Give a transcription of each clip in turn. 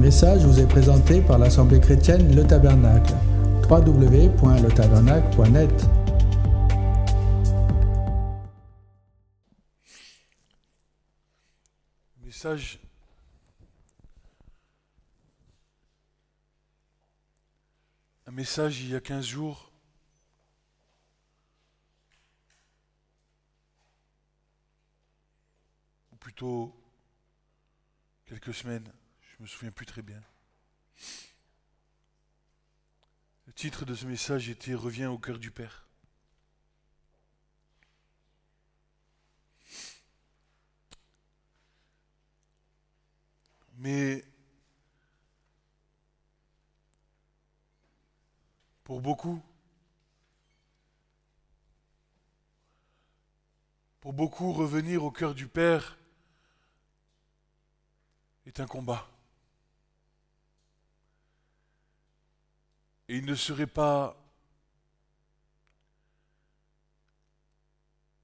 message vous est présenté par l'Assemblée chrétienne Le Tabernacle. www.letabernacle.net Message un message il y a 15 jours ou plutôt quelques semaines, je me souviens plus très bien. Le titre de ce message était Reviens au cœur du Père. Mais pour beaucoup, pour beaucoup, revenir au cœur du Père est un combat. Et il ne serait pas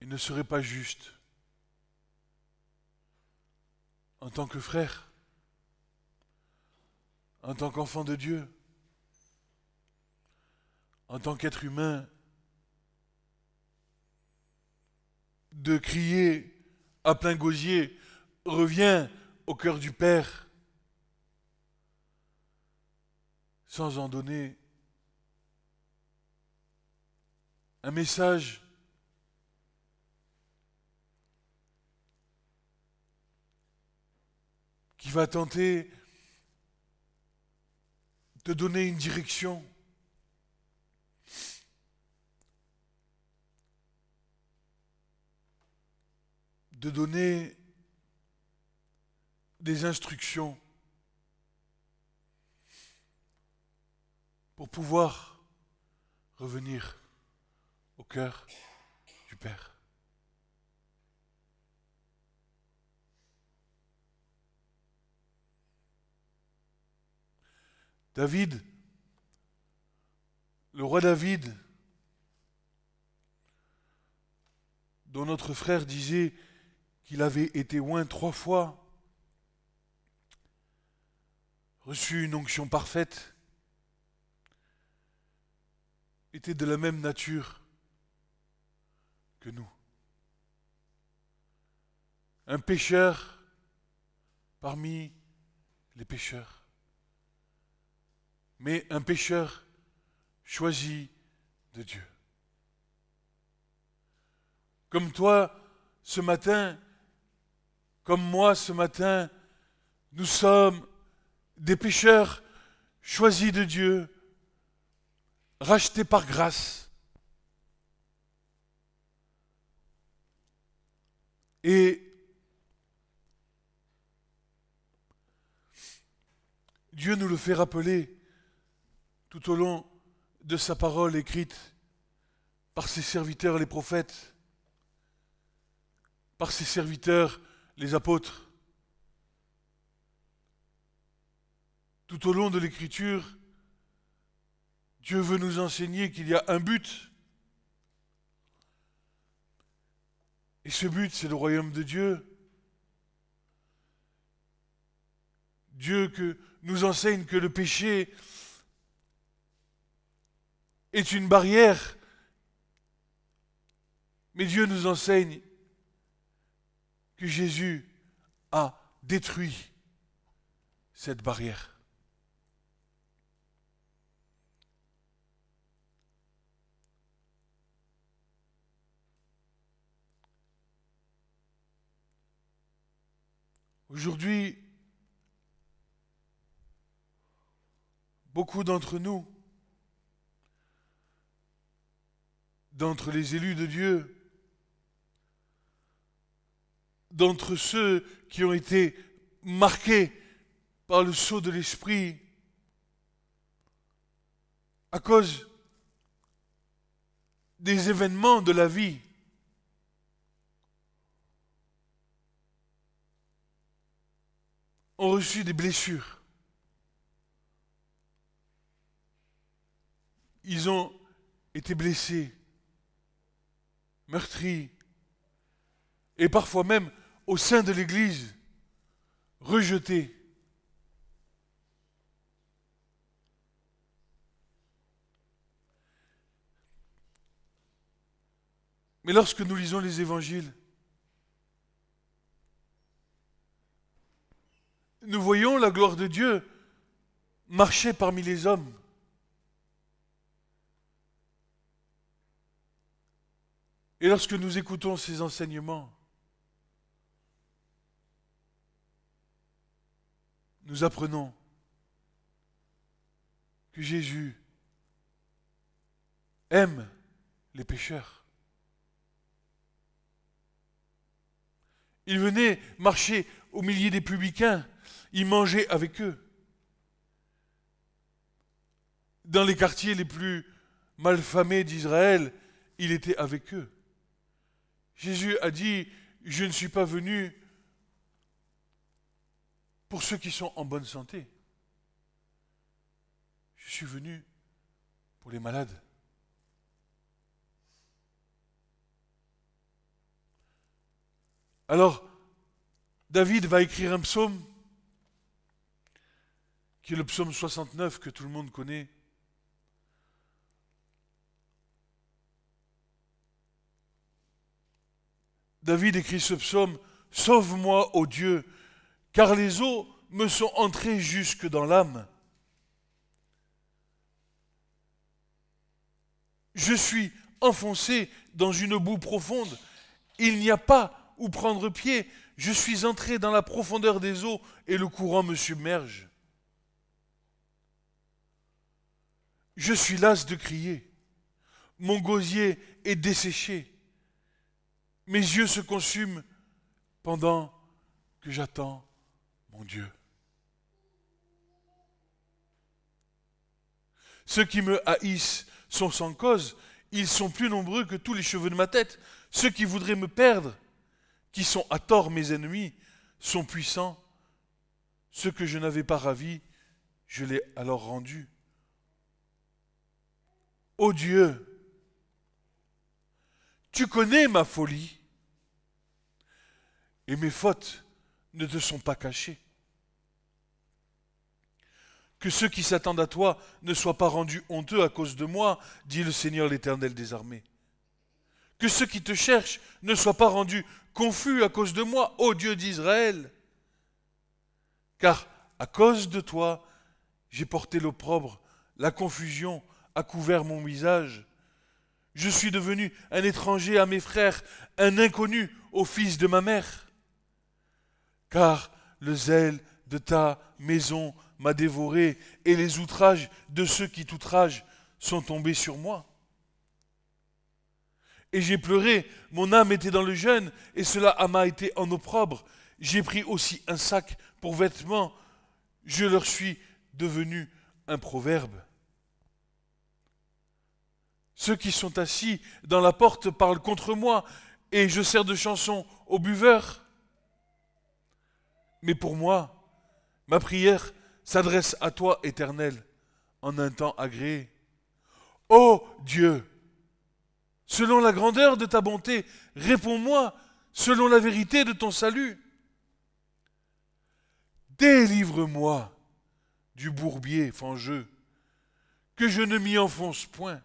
il ne serait pas juste en tant que frère, en tant qu'enfant de Dieu, en tant qu'être humain, de crier à plein gosier, reviens au cœur du Père, sans en donner un message. Qui va tenter de donner une direction. de donner des instructions. Pour pouvoir revenir cœur du Père. David, le roi David, dont notre frère disait qu'il avait été oint trois fois, reçu une onction parfaite, était de la même nature nous. Un pécheur parmi les pécheurs. Mais un pécheur choisi de Dieu. Comme toi, ce matin, comme moi ce matin, nous sommes des pécheurs choisis de Dieu, rachetés par grâce. Et Dieu nous le fait rappeler tout au long de sa parole écrite par ses serviteurs les prophètes, par ses serviteurs les apôtres. Tout au long de l'écriture, Dieu veut nous enseigner qu'il y a un but. Et ce but, c'est le royaume de Dieu. Dieu nous enseigne que le péché est une barrière. Mais Dieu nous enseigne que Jésus a détruit cette barrière. Aujourd'hui, beaucoup d'entre nous, d'entre les élus de Dieu, d'entre ceux qui ont été marqués par le sceau de l'esprit à cause des événements de la vie. ont reçu des blessures. Ils ont été blessés, meurtris, et parfois même au sein de l'Église, rejetés. Mais lorsque nous lisons les évangiles, nous voyons la gloire de Dieu marcher parmi les hommes. Et lorsque nous écoutons ces enseignements, nous apprenons que Jésus aime les pécheurs. Il venait marcher au milieu des publicains, il mangeait avec eux. Dans les quartiers les plus malfamés d'Israël, il était avec eux. Jésus a dit, je ne suis pas venu pour ceux qui sont en bonne santé. Je suis venu pour les malades. Alors, David va écrire un psaume, qui est le psaume 69 que tout le monde connaît. David écrit ce psaume, Sauve-moi, ô Dieu, car les eaux me sont entrées jusque dans l'âme. Je suis enfoncé dans une boue profonde. Il n'y a pas où prendre pied. Je suis entré dans la profondeur des eaux et le courant me submerge. Je suis las de crier. Mon gosier est desséché. Mes yeux se consument pendant que j'attends mon Dieu. Ceux qui me haïssent sont sans cause, ils sont plus nombreux que tous les cheveux de ma tête. Ceux qui voudraient me perdre, qui sont à tort mes ennemis, sont puissants. Ceux que je n'avais pas ravis, je l'ai alors rendu. Ô Dieu, tu connais ma folie et mes fautes ne te sont pas cachées. Que ceux qui s'attendent à toi ne soient pas rendus honteux à cause de moi, dit le Seigneur l'Éternel des armées. Que ceux qui te cherchent ne soient pas rendus confus à cause de moi, ô Dieu d'Israël. Car à cause de toi, j'ai porté l'opprobre, la confusion a couvert mon visage. Je suis devenu un étranger à mes frères, un inconnu au fils de ma mère car le zèle de ta maison m'a dévoré, et les outrages de ceux qui t'outragent sont tombés sur moi. Et j'ai pleuré, mon âme était dans le jeûne, et cela m'a été en opprobre. J'ai pris aussi un sac pour vêtements, je leur suis devenu un proverbe. Ceux qui sont assis dans la porte parlent contre moi, et je sers de chanson aux buveurs. Mais pour moi, ma prière s'adresse à toi, Éternel, en un temps agréé. Ô Dieu, selon la grandeur de ta bonté, réponds-moi selon la vérité de ton salut. Délivre-moi du bourbier fangeux, que je ne m'y enfonce point,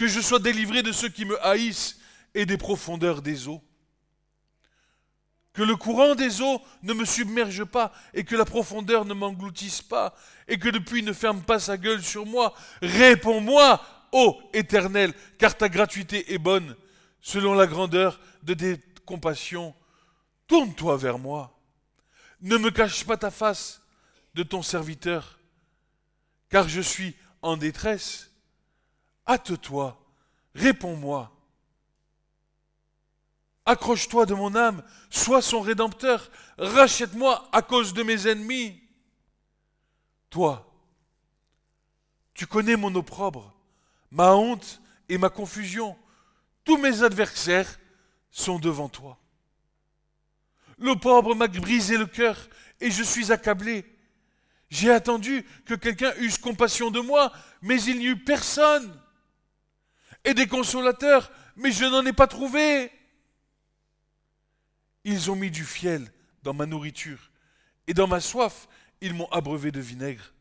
que je sois délivré de ceux qui me haïssent et des profondeurs des eaux que le courant des eaux ne me submerge pas et que la profondeur ne m'engloutisse pas et que depuis ne ferme pas sa gueule sur moi. Réponds-moi, ô Éternel, car ta gratuité est bonne, selon la grandeur de tes compassions. Tourne-toi vers moi. Ne me cache pas ta face de ton serviteur, car je suis en détresse. Hâte-toi, réponds-moi. Accroche-toi de mon âme, sois son rédempteur, rachète-moi à cause de mes ennemis. Toi, tu connais mon opprobre, ma honte et ma confusion. Tous mes adversaires sont devant toi. L'opprobre m'a brisé le cœur et je suis accablé. J'ai attendu que quelqu'un eût compassion de moi, mais il n'y eut personne. Et des consolateurs, mais je n'en ai pas trouvé. Ils ont mis du fiel dans ma nourriture, et dans ma soif, ils m'ont abreuvé de vinaigre.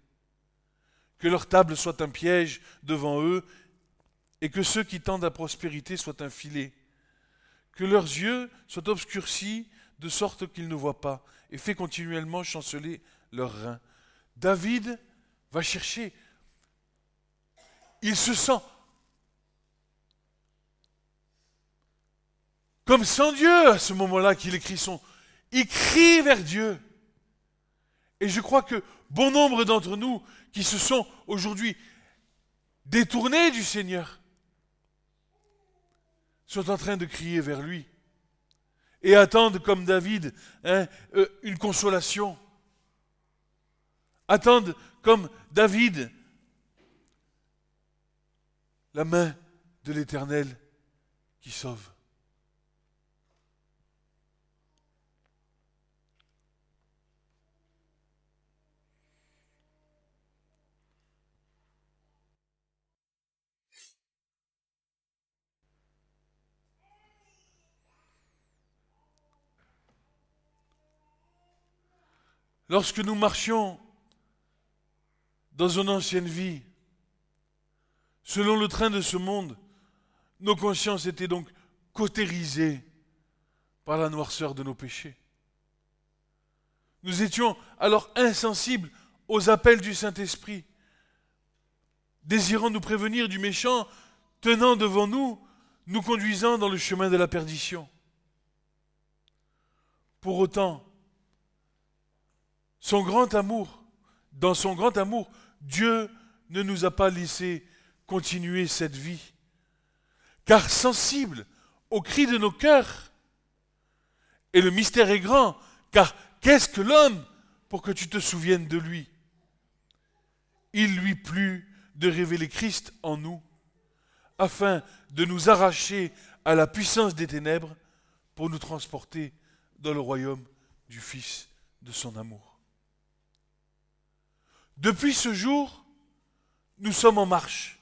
Que leur table soit un piège devant eux, et que ceux qui tendent à prospérité soient un filet. que leurs yeux soient obscurcis de sorte qu'ils ne voient pas, et fait continuellement chanceler leurs reins. David va chercher. Il se sent comme sans Dieu à ce moment-là qu'il écrit son... Il crie vers Dieu. Et je crois que bon nombre d'entre nous qui se sont aujourd'hui détournés du Seigneur sont en train de crier vers lui et attendent comme David hein, euh, une consolation. Attendent comme David la main de l'Éternel qui sauve. Lorsque nous marchions dans une ancienne vie, selon le train de ce monde, nos consciences étaient donc cautérisées par la noirceur de nos péchés. Nous étions alors insensibles aux appels du Saint-Esprit, désirant nous prévenir du méchant, tenant devant nous, nous conduisant dans le chemin de la perdition. Pour autant, son grand amour, dans son grand amour, Dieu ne nous a pas laissé continuer cette vie. Car sensible au cri de nos cœurs, et le mystère est grand, car qu'est-ce que l'homme pour que tu te souviennes de lui? Il lui plut de révéler Christ en nous, afin de nous arracher à la puissance des ténèbres pour nous transporter dans le royaume du Fils de son amour. Depuis ce jour, nous sommes en marche,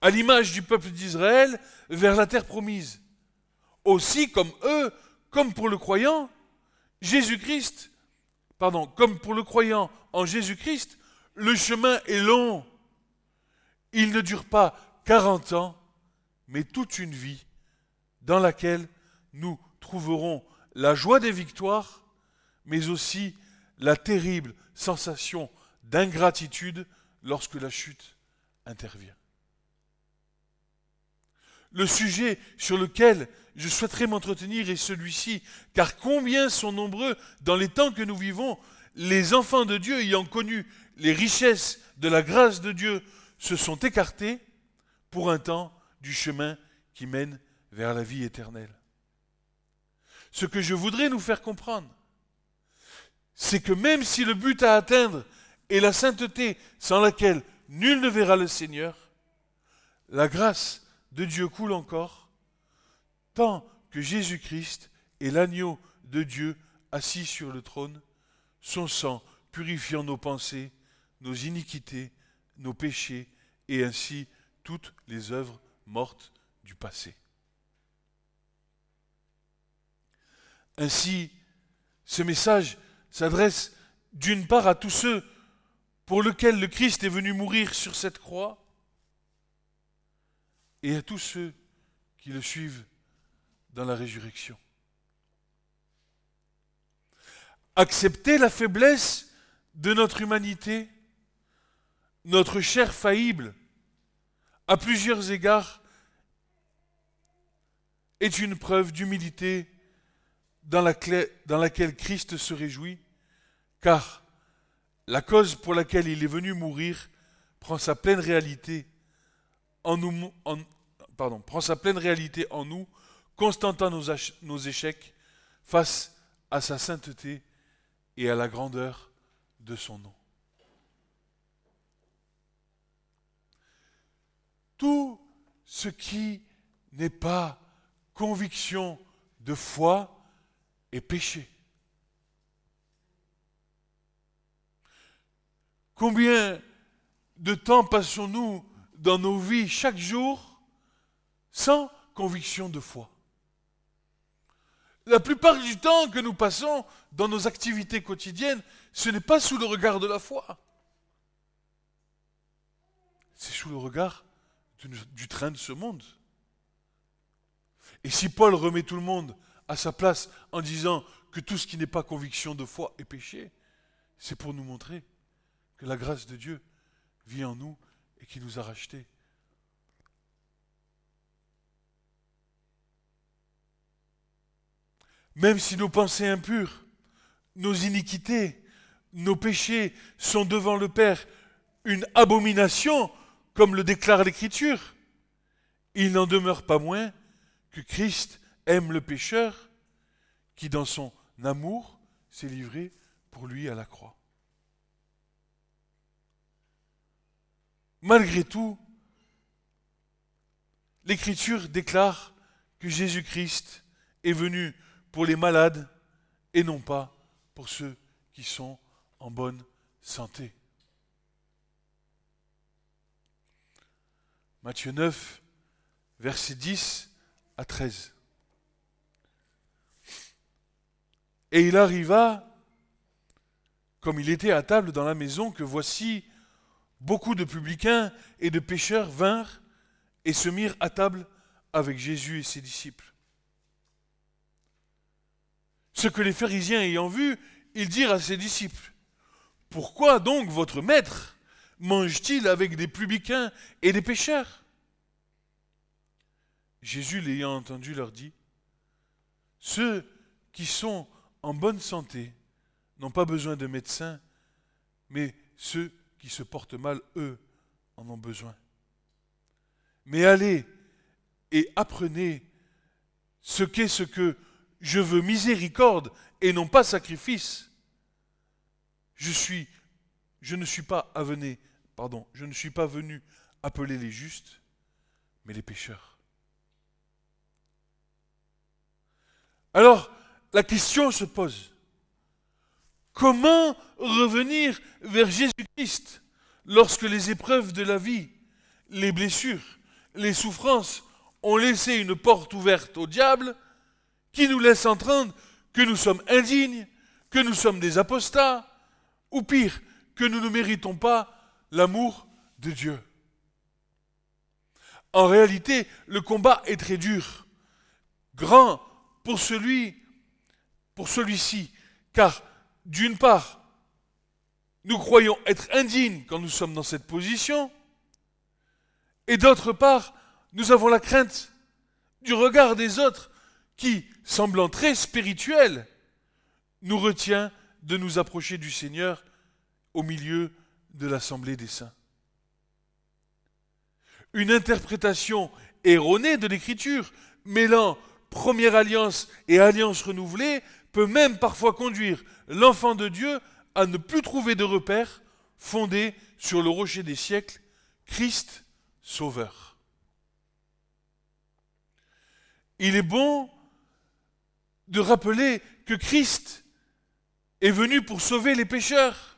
à l'image du peuple d'Israël, vers la terre promise. Aussi, comme eux, comme pour le croyant, Jésus-Christ, pardon, comme pour le croyant en Jésus-Christ, le chemin est long. Il ne dure pas 40 ans, mais toute une vie dans laquelle nous trouverons la joie des victoires, mais aussi la terrible sensation d'ingratitude lorsque la chute intervient. Le sujet sur lequel je souhaiterais m'entretenir est celui-ci, car combien sont nombreux dans les temps que nous vivons les enfants de Dieu ayant connu les richesses de la grâce de Dieu se sont écartés pour un temps du chemin qui mène vers la vie éternelle. Ce que je voudrais nous faire comprendre, c'est que même si le but à atteindre et la sainteté sans laquelle nul ne verra le Seigneur, la grâce de Dieu coule encore, tant que Jésus-Christ est l'agneau de Dieu assis sur le trône, son sang purifiant nos pensées, nos iniquités, nos péchés, et ainsi toutes les œuvres mortes du passé. Ainsi, ce message s'adresse d'une part à tous ceux pour lequel le Christ est venu mourir sur cette croix, et à tous ceux qui le suivent dans la résurrection. Accepter la faiblesse de notre humanité, notre chair faillible, à plusieurs égards, est une preuve d'humilité dans, laquelle Christ se réjouit, car la cause pour laquelle il est venu mourir prend sa pleine réalité en nous, en nos, nos échecs face à sa sainteté et à la grandeur de son nom. Tout ce qui n'est pas conviction de foi est péché. Combien de temps passons-nous dans nos vies chaque jour sans conviction de foi? La plupart du temps que nous passons dans nos activités quotidiennes, ce n'est pas sous le regard de la foi. C'est sous le regard du, train de ce monde. Et si Paul remet tout le monde à sa place en disant que tout ce qui n'est pas conviction de foi est péché, c'est pour nous montrer que la grâce de Dieu vit en nous et qui nous a rachetés. Même si nos pensées impures, nos iniquités, nos péchés sont devant le Père une abomination, comme le déclare l'Écriture, il n'en demeure pas moins que Christ aime le pécheur qui, dans son amour, s'est livré pour lui à la croix. Malgré tout, l'Écriture déclare que Jésus-Christ est venu pour les malades et non pas pour ceux qui sont en bonne santé. Matthieu 9, versets 10 à 13. Et il arriva, comme il était à table dans la maison, que voici beaucoup de publicains et de pécheurs vinrent et se mirent à table avec Jésus et ses disciples. Ce que les pharisiens ayant vu, ils dirent à ses disciples, Pourquoi donc votre maître mange-t-il avec des publicains et des pécheurs Jésus l'ayant entendu leur dit, Ceux qui sont en bonne santé n'ont pas besoin de médecins, mais ceux qui se portent mal, eux, en ont besoin. Mais allez et apprenez ce qu'est ce que je veux miséricorde et non pas sacrifice. Je suis, je ne suis pas venu, pardon, je ne suis pas venu appeler les justes, mais les pécheurs. Alors, la question se pose. Comment revenir vers Jésus-Christ lorsque les épreuves de la vie, les blessures, les souffrances ont laissé une porte ouverte au diable qui nous laisse entendre que nous sommes indignes, que nous sommes des apostats, ou pire, que nous ne méritons pas l'amour de Dieu. En réalité, le combat est très dur, grand pour celui, pour celui-ci, car d'une part, nous croyons être indignes quand nous sommes dans cette position, et d'autre part, nous avons la crainte du regard des autres qui, semblant très spirituel, nous retient de nous approcher du Seigneur au milieu de l'assemblée des saints. Une interprétation erronée de l'Écriture, mêlant première alliance et alliance renouvelée, peut même parfois conduire l'enfant de Dieu à ne plus trouver de repère fondé sur le rocher des siècles, Christ Sauveur. Il est bon de rappeler que Christ est venu pour sauver les pécheurs.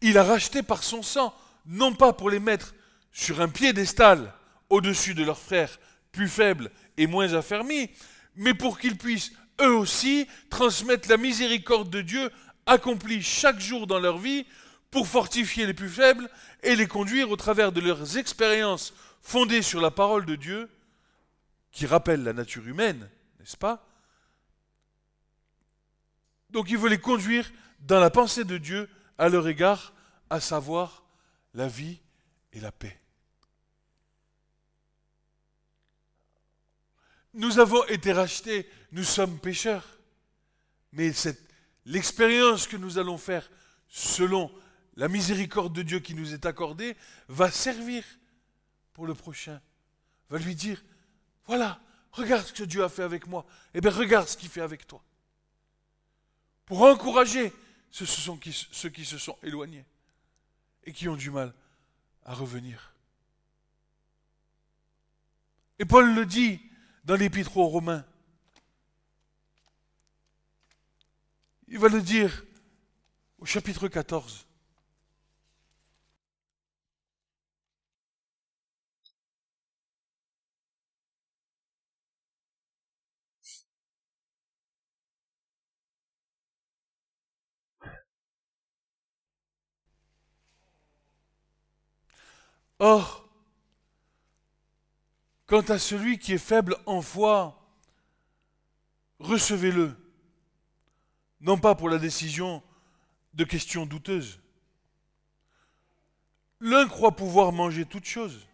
Il a racheté par son sang, non pas pour les mettre sur un piédestal au-dessus de leurs frères plus faibles et moins affermis, mais pour qu'ils puissent eux aussi transmettre la miséricorde de Dieu accomplie chaque jour dans leur vie pour fortifier les plus faibles et les conduire au travers de leurs expériences fondées sur la parole de Dieu, qui rappelle la nature humaine, n'est-ce pas? Donc il veut les conduire dans la pensée de Dieu à leur égard, à savoir la vie et la paix. Nous avons été rachetés, nous sommes pécheurs, mais l'expérience que nous allons faire selon la miséricorde de Dieu qui nous est accordée va servir pour le prochain, va lui dire, voilà, regarde ce que Dieu a fait avec moi, eh bien regarde ce qu'il fait avec toi. Pour encourager ceux, ceux qui se sont éloignés et qui ont du mal à revenir. Et Paul le dit dans l'épître aux Romains. Il va le dire au chapitre 14. Or, Quant à celui qui est faible en foi, recevez-le, non pas pour la décision de questions douteuses. L'un croit pouvoir manger toutes choses.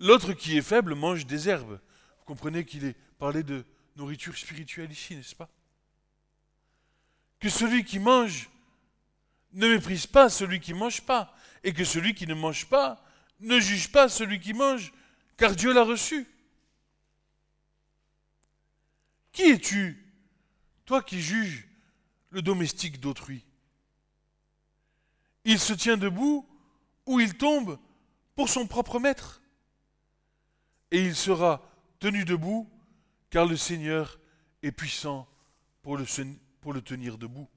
L'autre qui est faible mange des herbes. Vous comprenez qu'il est parlé de nourriture spirituelle ici, n'est-ce pas? Que celui qui mange ne méprise pas celui qui ne mange pas, et que celui qui ne mange pas ne juge pas celui qui mange, car Dieu l'a reçu. Qui es-tu, toi qui juges le domestique d'autrui? Il se tient debout ou il tombe pour son propre maître? Et il sera tenu debout, car le Seigneur est puissant pour le, tenir debout.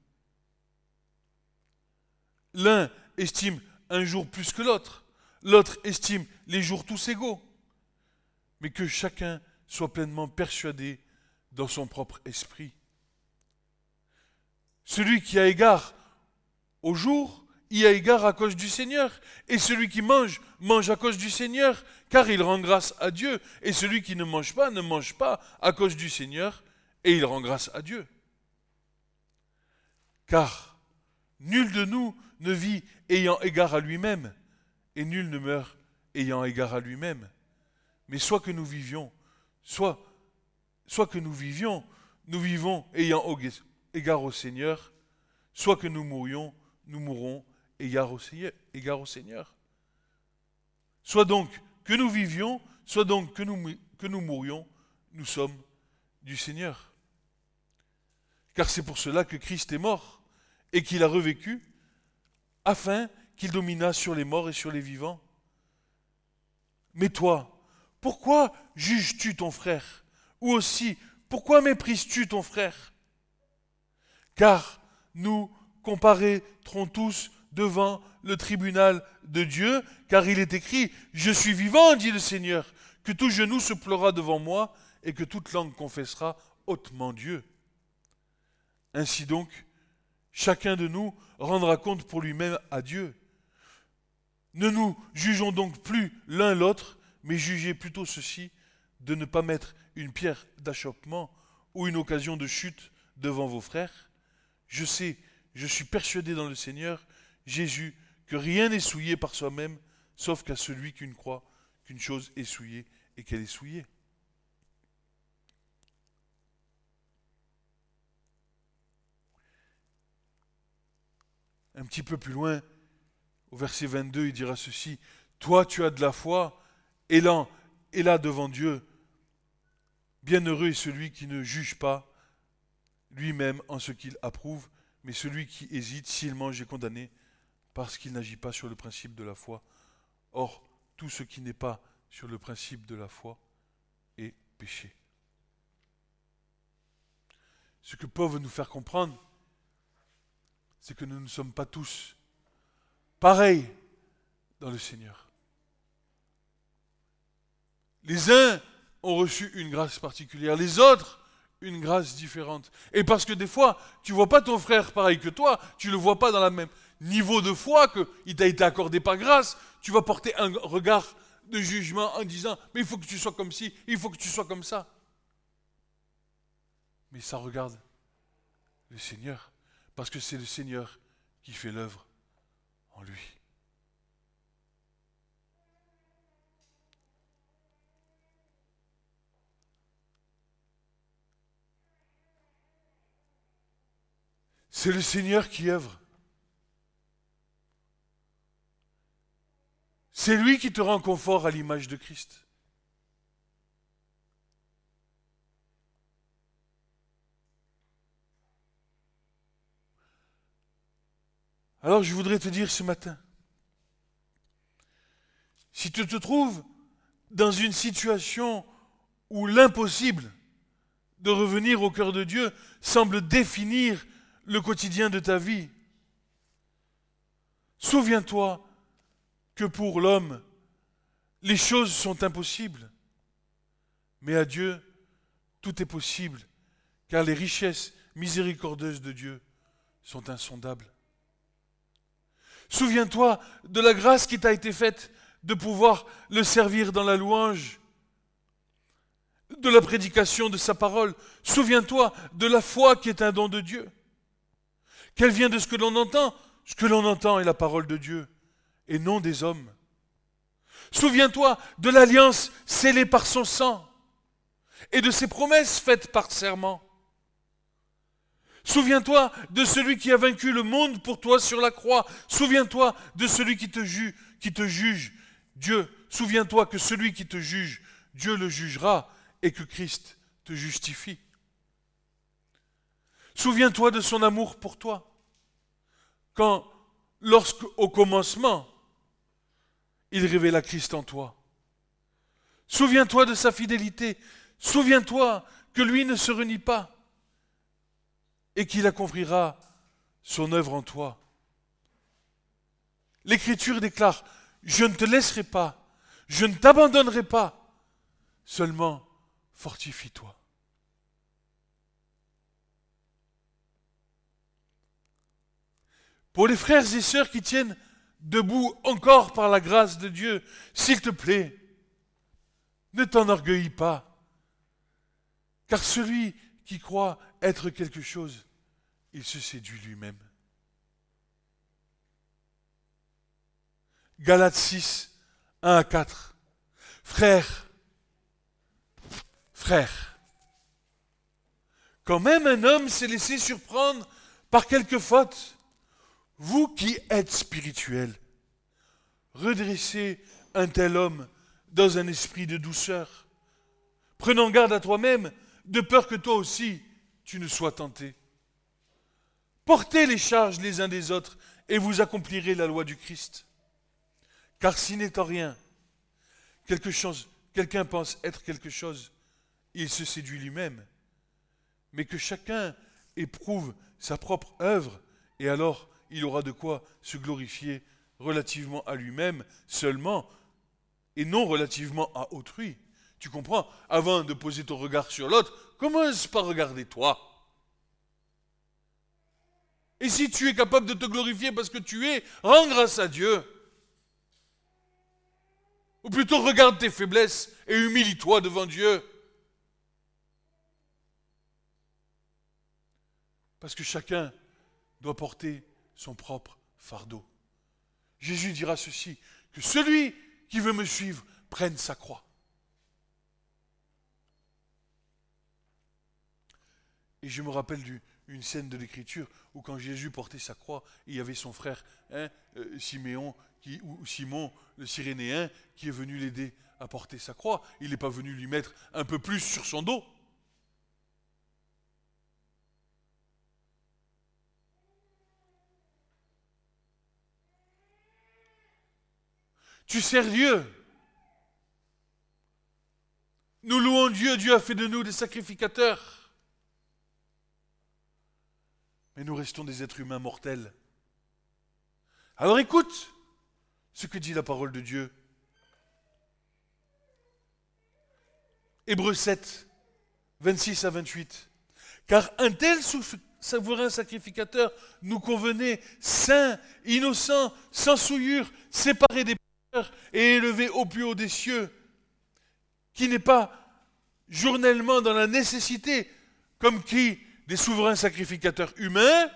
L'un estime un jour plus que l'autre, l'autre estime les jours tous égaux mais que chacun soit pleinement persuadé dans son propre esprit. Celui qui a égard au jour, y a égard à cause du Seigneur. Et celui qui mange, mange à cause du Seigneur, car il rend grâce à Dieu. Et celui qui ne mange pas, ne mange pas à cause du Seigneur, et il rend grâce à Dieu. Car nul de nous ne vit ayant égard à lui-même, et nul ne meurt ayant égard à lui-même. Mais soit que nous vivions, soit, que nous vivions, nous vivons ayant égard au Seigneur, soit que nous mourions, nous mourrons égard au Seigneur. Égard. Soit donc que nous vivions, soit donc que nous, que nous mourions, nous sommes du Seigneur. Car c'est pour cela que Christ est mort et qu'il a revécu, afin qu'il dominât sur les morts et sur les vivants. Mais toi, pourquoi juges-tu ton frère? Ou aussi, pourquoi méprises-tu ton frère? Car nous comparaîtrons tous devant le tribunal de Dieu, car il est écrit, Je suis vivant, dit le Seigneur, que tout genou se pleura devant moi, et que toute langue confessera hautement Dieu. Ainsi donc, chacun de nous rendra compte pour lui-même à Dieu. Ne nous jugeons donc plus l'un l'autre, mais jugez plutôt ceci, de ne pas mettre une pierre d'achoppement ou une occasion de chute devant vos frères. Je sais, je suis persuadé dans le Seigneur, Jésus, que rien n'est souillé par soi-même, sauf qu'à celui qui ne croit qu'une chose est souillée et qu'elle est souillée. Un petit peu plus loin, au verset 22, il dira ceci, Toi tu as de la foi, et là, là devant Dieu, bienheureux est celui qui ne juge pas lui-même en ce qu'il approuve, mais celui qui hésite, s'il mange, est condamné, parce qu'il n'agit pas sur le principe de la foi. Or, tout ce qui n'est pas sur le principe de la foi est péché. Ce que Paul veut nous faire comprendre, c'est que nous ne sommes pas tous pareils dans le Seigneur. Les uns ont reçu une grâce particulière, les autres une grâce différente. Et parce que des fois, tu vois pas ton frère pareil que toi, tu ne le vois pas dans le même niveau de foi qu'il t'a été accordé par grâce, tu vas porter un regard de jugement en disant, mais il faut que tu sois comme ci, il faut que tu sois comme ça. Mais ça regarde le Seigneur, parce que c'est le Seigneur qui fait l'œuvre en lui. C'est le Seigneur qui œuvre. C'est lui qui te rend confort à l'image de Christ. Alors je voudrais te dire ce matin, si tu te trouves dans une situation où l'impossible de revenir au cœur de Dieu semble définir le quotidien de ta vie. Souviens-toi que pour l'homme, les choses sont impossibles. Mais à Dieu, tout est possible, car les richesses miséricordieuses de Dieu sont insondables. Souviens-toi de la grâce qui t'a été faite de pouvoir le servir dans la louange de la prédication de sa parole. Souviens-toi de la foi qui est un don de Dieu. Qu'elle vient de ce que l'on entend. Ce que l'on entend est la parole de Dieu et non des hommes. Souviens-toi de l'alliance scellée par son sang et de ses promesses faites par serment. Souviens-toi de celui qui a vaincu le monde pour toi sur la croix. Souviens-toi de celui qui te juge, qui te juge. Dieu, souviens-toi que celui qui te juge, Dieu le jugera et que Christ te justifie. Souviens-toi de son amour pour toi. Quand, lorsque, au commencement, il révéla Christ en toi. Souviens-toi de sa fidélité. Souviens-toi que lui ne se renie pas et qu'il accomplira son œuvre en toi. L'Écriture déclare, je ne te laisserai pas, je ne t'abandonnerai pas, seulement fortifie-toi. Pour les frères et sœurs qui tiennent debout encore par la grâce de Dieu, s'il te plaît, ne t'enorgueillis pas, car celui qui croit être quelque chose, il se séduit lui-même. Galates 6, 1 à 4. Frères, frères, quand même un homme s'est laissé surprendre par quelque faute, vous qui êtes spirituels, redressez un tel homme dans un esprit de douceur, prenant garde à toi-même, de peur que toi aussi tu ne sois tenté. Portez les charges les uns des autres et vous accomplirez la loi du Christ. Car s'il n'étant rien, quelque chose, quelqu'un pense être quelque chose, il se séduit lui-même. Mais que chacun éprouve sa propre œuvre, et alors il aura de quoi se glorifier relativement à lui-même seulement, et non relativement à autrui. Tu comprends? Avant de poser ton regard sur l'autre, commence par regarder toi. Et si tu es capable de te glorifier parce que tu es, rends grâce à Dieu. Ou plutôt regarde tes faiblesses et humilie-toi devant Dieu. Parce que chacun doit porter son propre fardeau. Jésus dira ceci, que celui qui veut me suivre prenne sa croix. Et je me rappelle d'une scène de l'Écriture où quand Jésus portait sa croix, il y avait son frère hein, euh, Siméon, ou Simon le Cyrénéen, qui est venu l'aider à porter sa croix. Il n'est pas venu lui mettre un peu plus sur son dos. Tu sers Dieu. Nous louons Dieu, Dieu a fait de nous des sacrificateurs. Mais nous restons des êtres humains mortels. Alors écoute ce que dit la parole de Dieu. Hébreu 7, 26 à 28. Car un tel souverain sacrificateur nous convenait saint, innocent, sans souillure, séparé des et élevé au plus haut des cieux, qui n'est pas journellement dans la nécessité, comme qui des souverains sacrificateurs humains,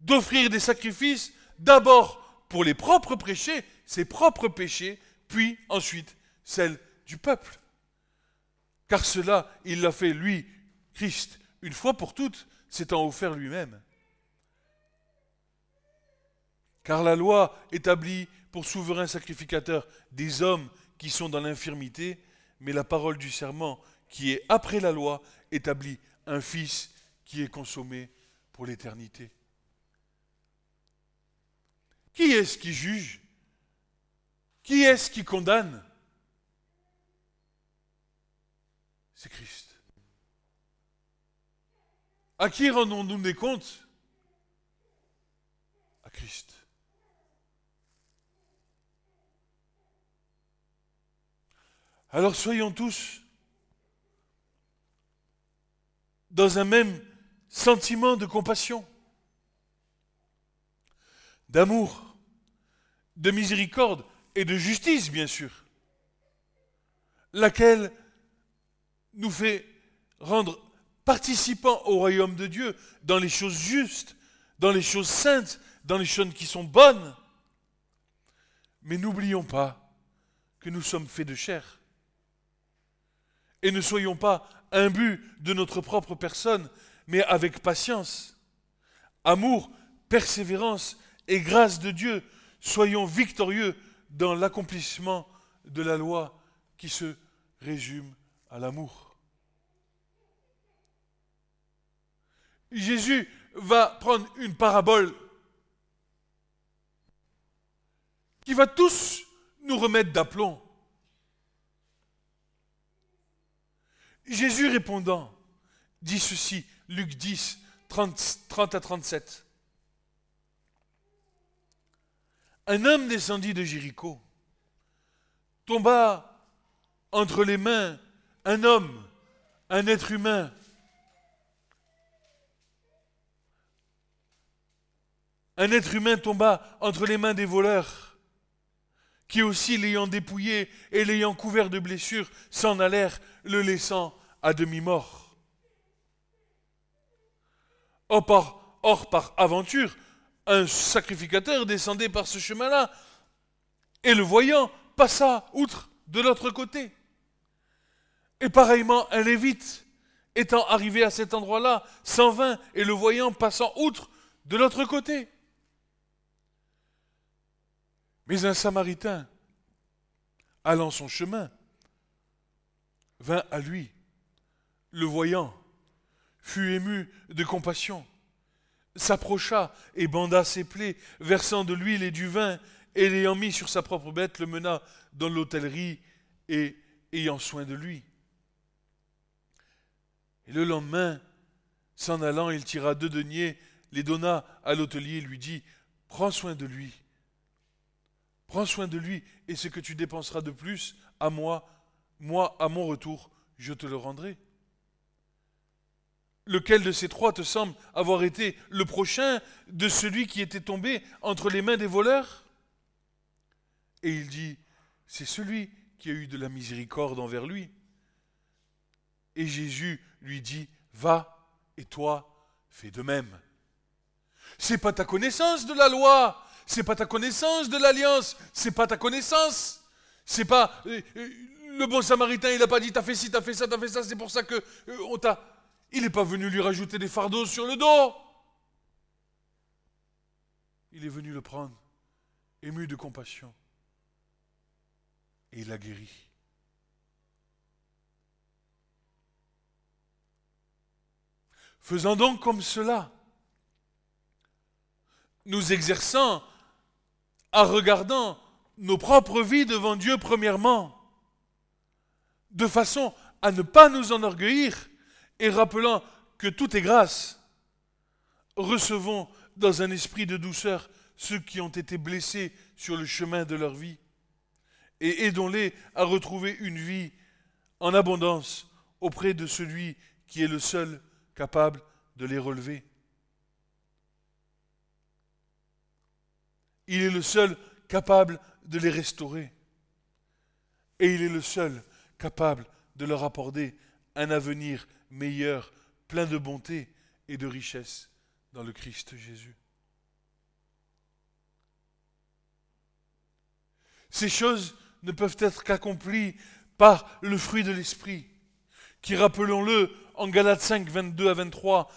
d'offrir des sacrifices d'abord pour les propres péchés, ses propres péchés, puis ensuite celles du peuple. Car cela, il l'a fait, lui, Christ, une fois pour toutes, s'étant offert lui-même. Car la loi établit pour souverain sacrificateur des hommes qui sont dans l'infirmité, mais la parole du serment, qui est après la loi, établit un Fils qui est consommé pour l'éternité. Qui est-ce qui juge? Qui est-ce qui condamne? C'est Christ. À qui rendons-nous des comptes? À Christ. Alors soyons tous dans un même sentiment de compassion, d'amour, de miséricorde et de justice, bien sûr, laquelle nous fait rendre participants au royaume de Dieu dans les choses justes, dans les choses saintes, dans les choses qui sont bonnes. Mais n'oublions pas que nous sommes faits de chair. Et ne soyons pas imbus de notre propre personne, mais avec patience, amour, persévérance et grâce de Dieu, soyons victorieux dans l'accomplissement de la loi qui se résume à l'amour. Jésus va prendre une parabole qui va tous nous remettre d'aplomb. Jésus répondant dit ceci, Luc 10, 30, 30 à 37. Un homme descendit de Jéricho, tomba entre les mains un homme, un être humain, un être humain tomba entre les mains des voleurs, qui aussi, l'ayant dépouillé et l'ayant couvert de blessures, s'en allèrent, le laissant à demi-mort. Or par, aventure, un sacrificateur descendait par ce chemin-là, et le voyant, passa outre de l'autre côté. Et pareillement, un lévite, étant arrivé à cet endroit-là, s'en vint, et le voyant passant outre de l'autre côté. Mais un samaritain, allant son chemin, vint à lui, le voyant, fut ému de compassion, s'approcha et banda ses plaies, versant de l'huile et du vin, et l'ayant mis sur sa propre bête, le mena dans l'hôtellerie et ayant soin de lui. Et le lendemain, s'en allant, il tira deux deniers, les donna à l'hôtelier lui dit, prends soin de lui. Prends soin de lui, et ce que tu dépenseras de plus, à moi, moi, à mon retour, je te le rendrai. Lequel de ces trois te semble avoir été le prochain de celui qui était tombé entre les mains des voleurs? Et il dit, c'est celui qui a eu de la miséricorde envers lui. Et Jésus lui dit, va et toi, fais de même. C'est pas ta connaissance de la loi, c'est pas ta connaissance de l'alliance, c'est pas ta connaissance. C'est pas euh, euh, le bon samaritain, il n'a pas dit t'as fait ci, t'as fait ça, t'as fait ça, c'est pour ça que euh, t'a. Il n'est pas venu lui rajouter des fardeaux sur le dos. Il est venu le prendre, ému de compassion, et il l'a guéri. Faisant donc comme cela, nous exerçant en regardant nos propres vies devant Dieu premièrement, de façon à ne pas nous enorgueillir et rappelant que tout est grâce, recevons dans un esprit de douceur ceux qui ont été blessés sur le chemin de leur vie et aidons-les à retrouver une vie en abondance auprès de celui qui est le seul capable de les relever. Il est le seul capable de les restaurer. Et il est le seul capable de leur apporter un avenir meilleur, plein de bonté et de richesse dans le Christ Jésus. Ces choses ne peuvent être qu'accomplies par le fruit de l'Esprit, qui, rappelons-le, en Galates 5, 22 à 23,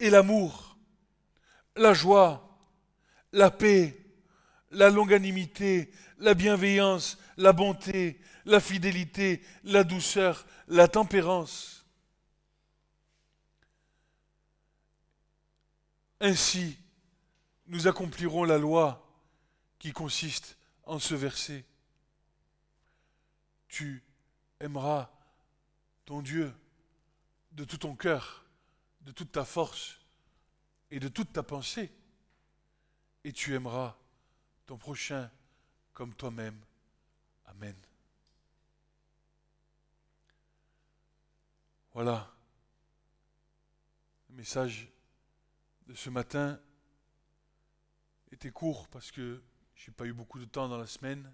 est l'amour, la joie, la paix, la longanimité, la bienveillance, la bonté, la fidélité, la douceur, la tempérance. Ainsi, nous accomplirons la loi qui consiste en ce verset. Tu aimeras ton Dieu de tout ton cœur, de toute ta force et de toute ta pensée, et tu aimeras ton prochain comme toi-même. Amen. Voilà. Le message ce matin était court parce que je n'ai pas eu beaucoup de temps dans la semaine.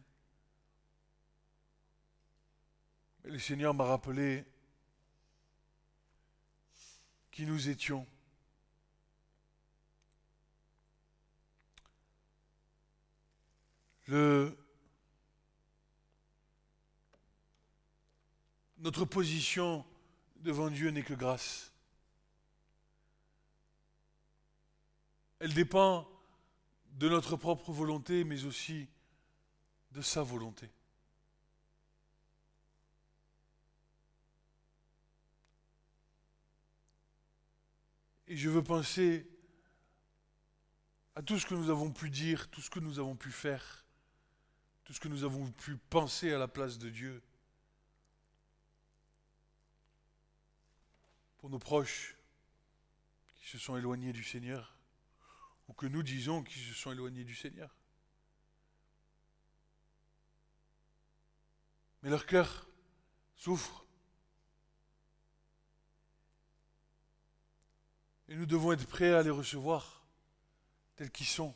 Mais le Seigneur m'a rappelé qui nous étions. Le, notre position devant Dieu n'est que grâce. Elle dépend de notre propre volonté, mais aussi de sa volonté. Et je veux penser à tout ce que nous avons pu dire, tout ce que nous avons pu faire, tout ce que nous avons pu penser à la place de Dieu. Pour nos proches qui se sont éloignés du Seigneur ou que nous disons qu'ils se sont éloignés du Seigneur. Mais leur cœur souffre. Et nous devons être prêts à les recevoir tels qu'ils sont.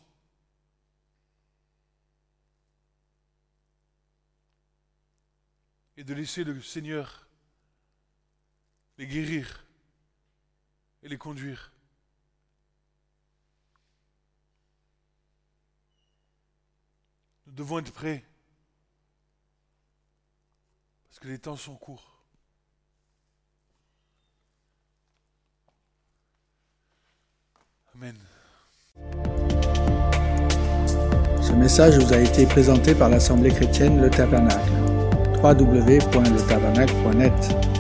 Et de laisser le Seigneur les guérir et les conduire. Nous devons être prêts. Parce que les temps sont courts. Amen. Ce message vous a été présenté par l'Assemblée chrétienne Le Tabernacle. www.letabernacle.net